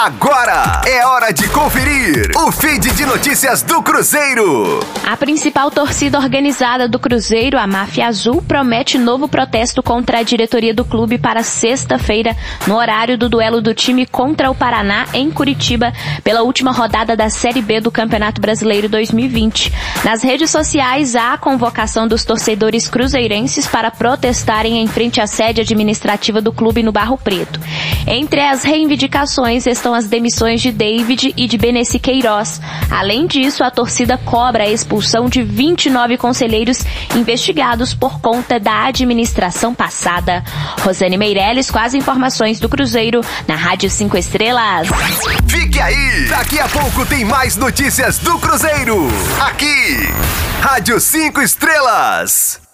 Agora é hora de conferir o feed de notícias do Cruzeiro. A principal torcida organizada do Cruzeiro, a Máfia Azul, promete novo protesto contra a diretoria do clube para sexta-feira, no horário do duelo do time contra o Paraná em Curitiba, pela última rodada da Série B do Campeonato Brasileiro 2020. Nas redes sociais há a convocação dos torcedores cruzeirenses para protestarem em frente à sede administrativa do clube no Barro Preto. Entre as reivindicações estão as demissões de David e de Beneci Queiroz. Além disso, a torcida cobra a expulsão de 29 conselheiros investigados por conta da administração passada. Rosane Meirelles com as informações do Cruzeiro na Rádio 5 Estrelas. Fique aí! Daqui a pouco tem mais notícias do Cruzeiro. Aqui, Rádio 5 Estrelas.